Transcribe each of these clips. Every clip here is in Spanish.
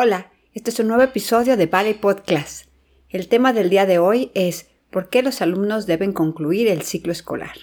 Hola, este es un nuevo episodio de Valley Podcast. El tema del día de hoy es ¿por qué los alumnos deben concluir el ciclo escolar?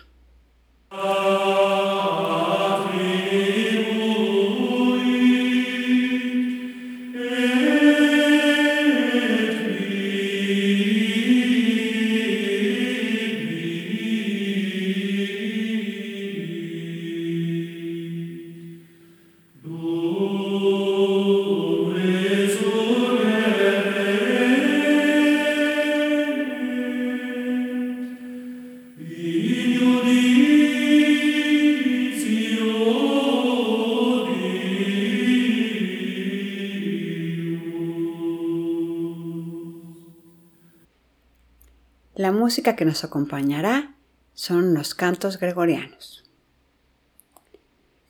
La música que nos acompañará son los cantos gregorianos.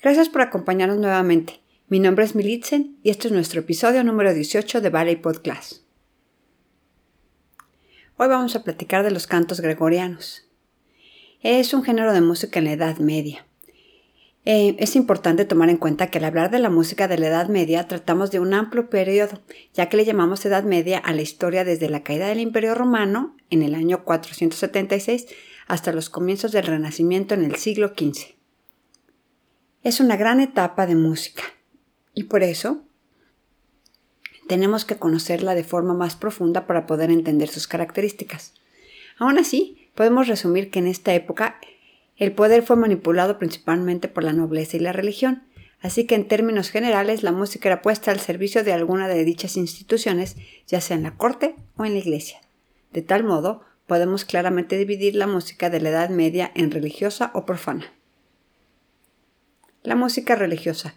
Gracias por acompañarnos nuevamente. Mi nombre es Militzen y este es nuestro episodio número 18 de Ballet Podcast. Hoy vamos a platicar de los cantos gregorianos. Es un género de música en la Edad Media. Eh, es importante tomar en cuenta que al hablar de la música de la Edad Media tratamos de un amplio periodo, ya que le llamamos Edad Media a la historia desde la caída del Imperio Romano en el año 476 hasta los comienzos del Renacimiento en el siglo XV. Es una gran etapa de música y por eso tenemos que conocerla de forma más profunda para poder entender sus características. Aún así, podemos resumir que en esta época el poder fue manipulado principalmente por la nobleza y la religión, así que en términos generales la música era puesta al servicio de alguna de dichas instituciones, ya sea en la corte o en la iglesia. De tal modo, podemos claramente dividir la música de la Edad Media en religiosa o profana. La música religiosa.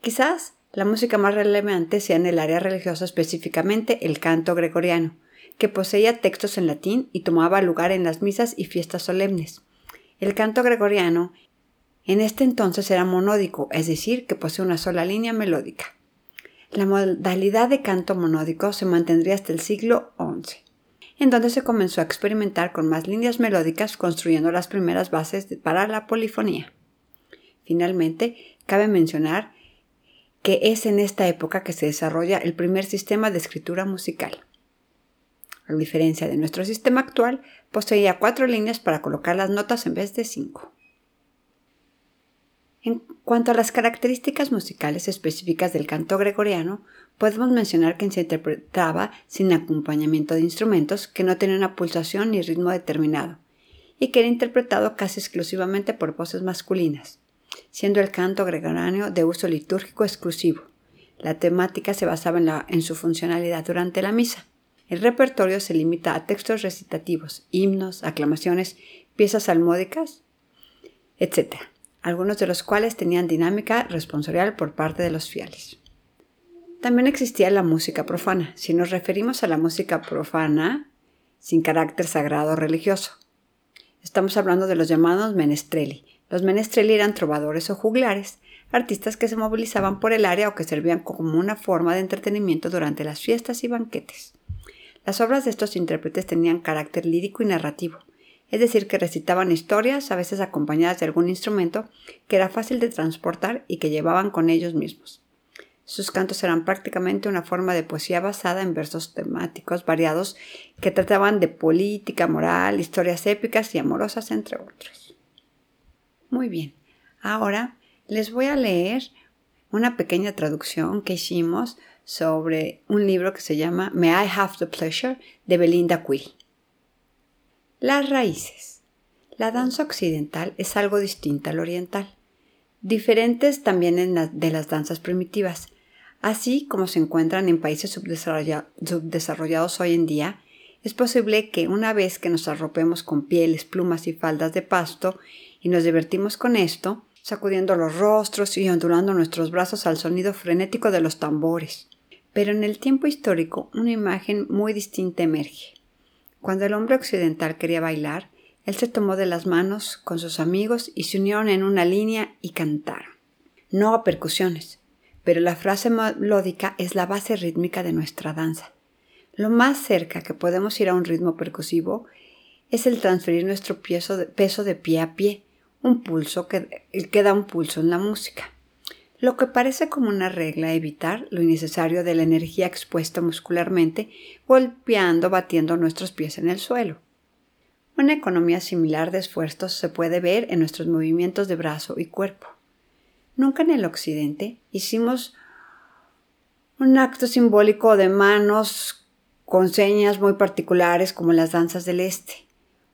Quizás la música más relevante sea en el área religiosa específicamente el canto gregoriano, que poseía textos en latín y tomaba lugar en las misas y fiestas solemnes. El canto gregoriano en este entonces era monódico, es decir, que posee una sola línea melódica. La modalidad de canto monódico se mantendría hasta el siglo XI, en donde se comenzó a experimentar con más líneas melódicas construyendo las primeras bases para la polifonía. Finalmente, cabe mencionar que es en esta época que se desarrolla el primer sistema de escritura musical. A diferencia de nuestro sistema actual, poseía cuatro líneas para colocar las notas en vez de cinco. En cuanto a las características musicales específicas del canto gregoriano, podemos mencionar que se interpretaba sin acompañamiento de instrumentos, que no tenía una pulsación ni ritmo determinado, y que era interpretado casi exclusivamente por voces masculinas, siendo el canto gregoriano de uso litúrgico exclusivo. La temática se basaba en, en su funcionalidad durante la misa. El repertorio se limita a textos recitativos, himnos, aclamaciones, piezas salmódicas, etc., algunos de los cuales tenían dinámica responsorial por parte de los fieles. También existía la música profana, si nos referimos a la música profana sin carácter sagrado o religioso. Estamos hablando de los llamados menestreli. Los menestreli eran trovadores o juglares, artistas que se movilizaban por el área o que servían como una forma de entretenimiento durante las fiestas y banquetes. Las obras de estos intérpretes tenían carácter lírico y narrativo, es decir, que recitaban historias, a veces acompañadas de algún instrumento, que era fácil de transportar y que llevaban con ellos mismos. Sus cantos eran prácticamente una forma de poesía basada en versos temáticos variados que trataban de política, moral, historias épicas y amorosas, entre otros. Muy bien, ahora les voy a leer una pequeña traducción que hicimos sobre un libro que se llama May I Have the Pleasure de Belinda Quill. Las raíces. La danza occidental es algo distinta al oriental, diferentes también de las danzas primitivas, así como se encuentran en países subdesarrollados hoy en día, es posible que una vez que nos arropemos con pieles, plumas y faldas de pasto y nos divertimos con esto, sacudiendo los rostros y ondulando nuestros brazos al sonido frenético de los tambores, pero en el tiempo histórico una imagen muy distinta emerge. Cuando el hombre occidental quería bailar, él se tomó de las manos con sus amigos y se unieron en una línea y cantaron. No a percusiones, pero la frase melódica es la base rítmica de nuestra danza. Lo más cerca que podemos ir a un ritmo percusivo es el transferir nuestro peso de, pie a pie, un pulso que, que da un pulso en la música. lo que parece como una regla evitar lo innecesario de la energía expuesta muscularmente, golpeando, batiendo nuestros pies en el suelo. Una economía similar de esfuerzos se puede ver en nuestros movimientos de brazo y cuerpo. Nunca en el occidente hicimos un acto simbólico de manos con señas muy particulares como las danzas del este,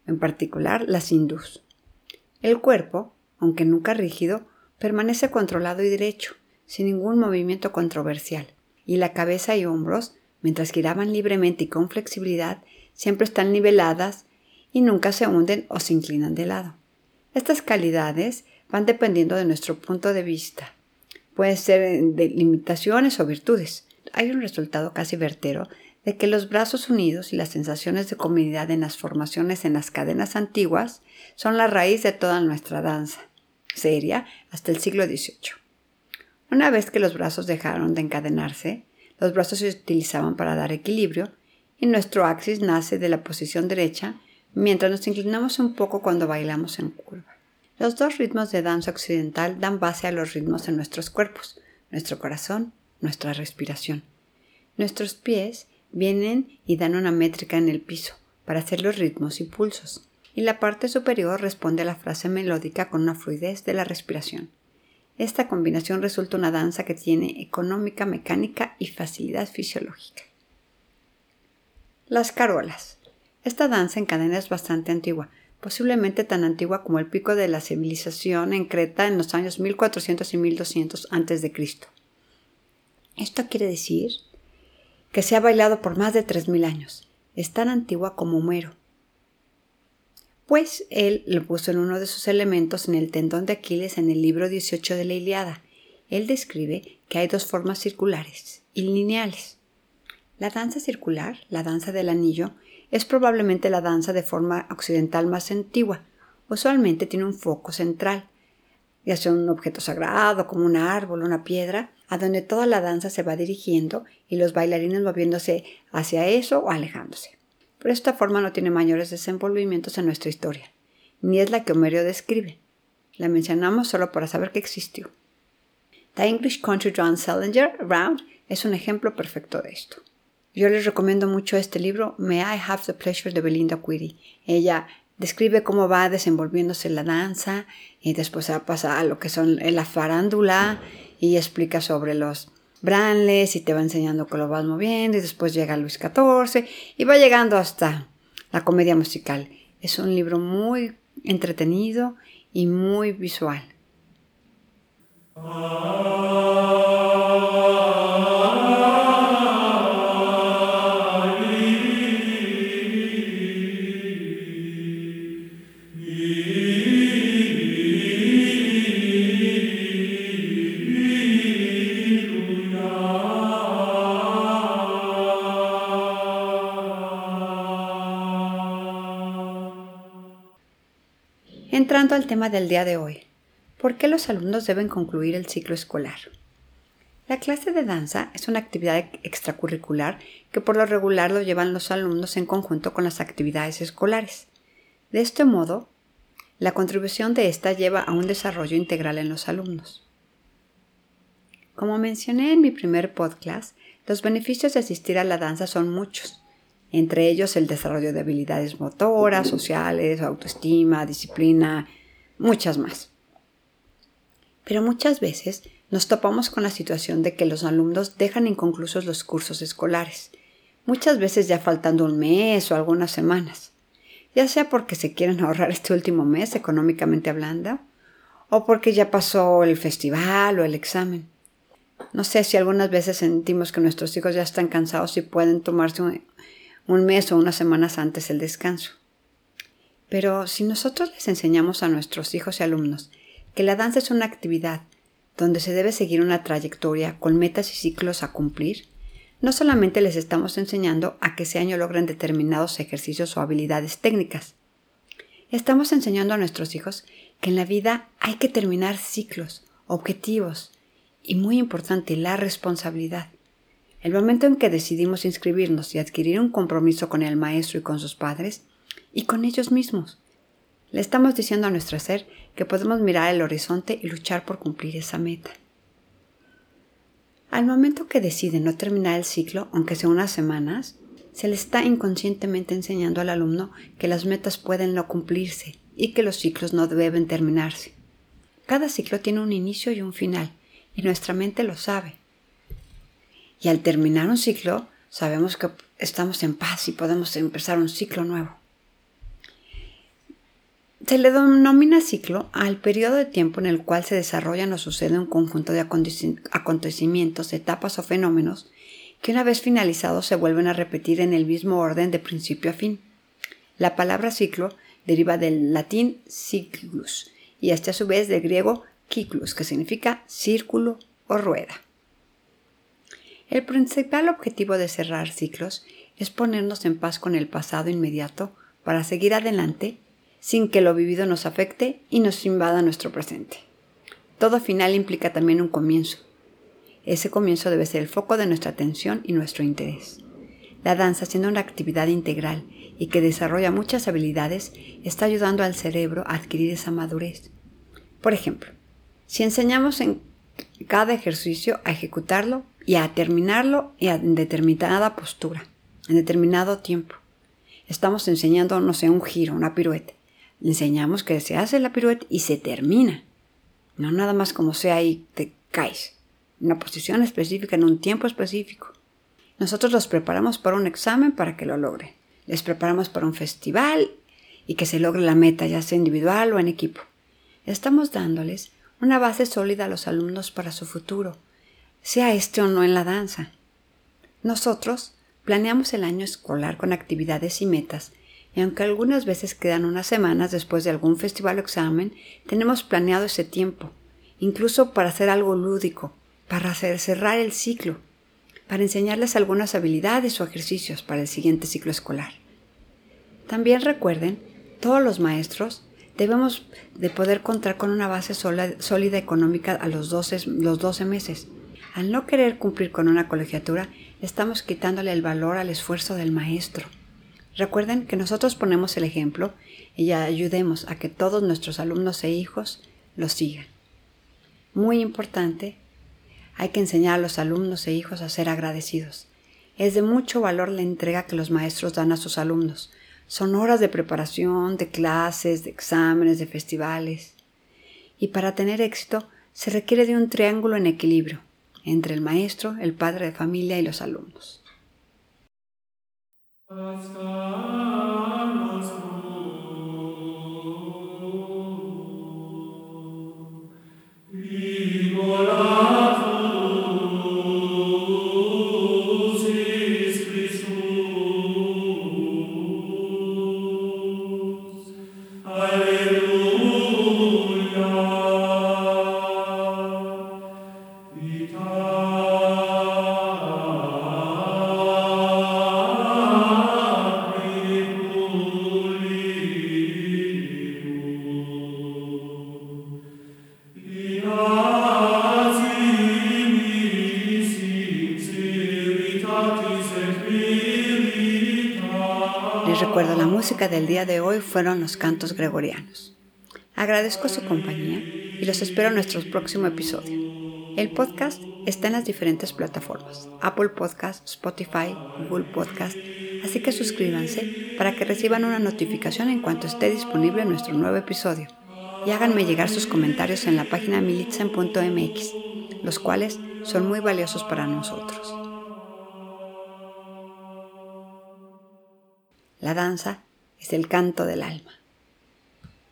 en particular las hindús. El cuerpo, aunque nunca rígido, permanece controlado y derecho, sin ningún movimiento controversial, y la cabeza y hombros, mientras giraban libremente y con flexibilidad, siempre están niveladas y nunca se hunden o se inclinan de lado. Estas calidades van dependiendo de nuestro punto de vista. Pueden ser limitaciones o virtudes. Hay un resultado casi vertero de que los brazos unidos y las sensaciones de comunidad en las formaciones en las cadenas antiguas son la raíz de toda nuestra danza seria hasta el siglo XVIII. Una vez que los brazos dejaron de encadenarse, los brazos se utilizaban para dar equilibrio y nuestro axis nace de la posición derecha mientras nos inclinamos un poco cuando bailamos en curva. Los dos ritmos de danza occidental dan base a los ritmos en nuestros cuerpos, nuestro corazón, nuestra respiración. Nuestros pies vienen y dan una métrica en el piso para hacer los ritmos y pulsos y la parte superior responde a la frase melódica con una fluidez de la respiración. Esta combinación resulta una danza que tiene económica, mecánica y facilidad fisiológica. Las carolas. Esta danza en cadena es bastante antigua, posiblemente tan antigua como el pico de la civilización en Creta en los años 1400 y 1200 a.C. Esto quiere decir que se ha bailado por más de 3.000 años. Es tan antigua como Homero, pues él lo puso en uno de sus elementos en el tendón de Aquiles en el libro 18 de la Iliada. Él describe que hay dos formas circulares y lineales. La danza circular, la danza del anillo, es probablemente la danza de forma occidental más antigua. Usualmente tiene un foco central, ya sea un objeto sagrado como un árbol, una piedra, a donde toda la danza se va dirigiendo y los bailarines moviéndose hacia eso o alejándose pero esta forma no tiene mayores desenvolvimientos en nuestra historia, ni es la que Homerio describe. La mencionamos solo para saber que existió. The English Country John Salinger Round es un ejemplo perfecto de esto. Yo les recomiendo mucho este libro, May I Have the Pleasure de Belinda Query. Ella describe cómo va desenvolviéndose la danza y después pasa a lo que son la farándula y explica sobre los Branles y te va enseñando que lo vas moviendo y después llega Luis XIV y va llegando hasta la comedia musical. Es un libro muy entretenido y muy visual. Al tema del día de hoy, ¿por qué los alumnos deben concluir el ciclo escolar? La clase de danza es una actividad extracurricular que por lo regular lo llevan los alumnos en conjunto con las actividades escolares. De este modo, la contribución de esta lleva a un desarrollo integral en los alumnos. Como mencioné en mi primer podcast, los beneficios de asistir a la danza son muchos entre ellos el desarrollo de habilidades motoras, sociales, autoestima, disciplina, muchas más. Pero muchas veces nos topamos con la situación de que los alumnos dejan inconclusos los cursos escolares, muchas veces ya faltando un mes o algunas semanas, ya sea porque se quieren ahorrar este último mes económicamente hablando, o porque ya pasó el festival o el examen. No sé si algunas veces sentimos que nuestros hijos ya están cansados y pueden tomarse un, mes o unas semanas antes el descanso. Pero si nosotros les enseñamos a nuestros hijos y alumnos que la danza es una actividad donde se debe seguir una trayectoria con metas y ciclos a cumplir, no solamente les estamos enseñando a que ese año logren determinados ejercicios o habilidades técnicas, estamos enseñando a nuestros hijos que en la vida hay que terminar ciclos, objetivos y, muy importante, la responsabilidad. El momento en que decidimos inscribirnos y adquirir un compromiso con el maestro y con sus padres y con ellos mismos. Le estamos diciendo a nuestro ser que podemos mirar el horizonte y luchar por cumplir esa meta. Al momento que decide no terminar el ciclo, aunque sea unas semanas, se le está inconscientemente enseñando al alumno que las metas pueden no cumplirse y que los ciclos no deben terminarse. Cada ciclo tiene un inicio y un final, y nuestra mente lo sabe. Y al terminar un ciclo, sabemos que estamos en paz y podemos empezar un ciclo nuevo. Se le denomina ciclo al periodo de tiempo en el cual se desarrollan o sucede un conjunto de acontecimientos, etapas o fenómenos que una vez finalizados se vuelven a repetir en el mismo orden de principio a fin. La palabra ciclo deriva del latín cyclus y este a su vez del griego cyclus, que significa círculo o rueda. El principal objetivo de cerrar ciclos es ponernos en paz con el pasado inmediato para seguir adelante sin que lo vivido nos afecte y nos invada nuestro presente. Todo final implica también un comienzo. Ese comienzo debe ser el foco de nuestra atención y nuestro interés. La danza, siendo una actividad integral y que desarrolla muchas habilidades, está ayudando al cerebro a adquirir esa madurez. Por ejemplo, si enseñamos en cada ejercicio a ejecutarlo y a terminarlo en determinada postura, en determinado tiempo, estamos enseñando, no sé, un giro, una pirueta enseñamos que se hace la pirueta y se termina. No nada más como sea y te caes. Una posición específica en un tiempo específico. Nosotros los preparamos para un examen para que lo logren. Les preparamos para un festival y que se logre la meta, ya sea individual o en equipo. Estamos dándoles una base sólida a los alumnos para su futuro, sea este o no en la danza. Nosotros planeamos el año escolar con actividades y metas y aunque algunas veces quedan unas semanas después de algún festival o examen, tenemos planeado ese tiempo, incluso para hacer algo lúdico, para cerrar el ciclo, para enseñarles algunas habilidades o ejercicios para el siguiente ciclo escolar. También recuerden, todos los maestros debemos de poder contar con una base sólida económica a los 12, los 12 meses. Al no querer cumplir con una colegiatura, estamos quitándole el valor al esfuerzo del maestro. Recuerden que nosotros ponemos el ejemplo y ayudemos a que todos nuestros alumnos e hijos lo sigan. Muy importante, hay que enseñar a los alumnos e hijos a ser agradecidos. Es de mucho valor la entrega que los maestros dan a sus alumnos. Son horas de preparación, de clases, de exámenes, de festivales. Y para tener éxito se requiere de un triángulo en equilibrio entre el maestro, el padre de familia y los alumnos. Del día de hoy fueron los cantos gregorianos. Agradezco su compañía y los espero en nuestro próximo episodio. El podcast está en las diferentes plataformas, Apple Podcast, Spotify, Google Podcast, así que suscríbanse para que reciban una notificación en cuanto esté disponible nuestro nuevo episodio y háganme llegar sus comentarios en la página militzen.mx, los cuales son muy valiosos para nosotros. La danza es el canto del alma.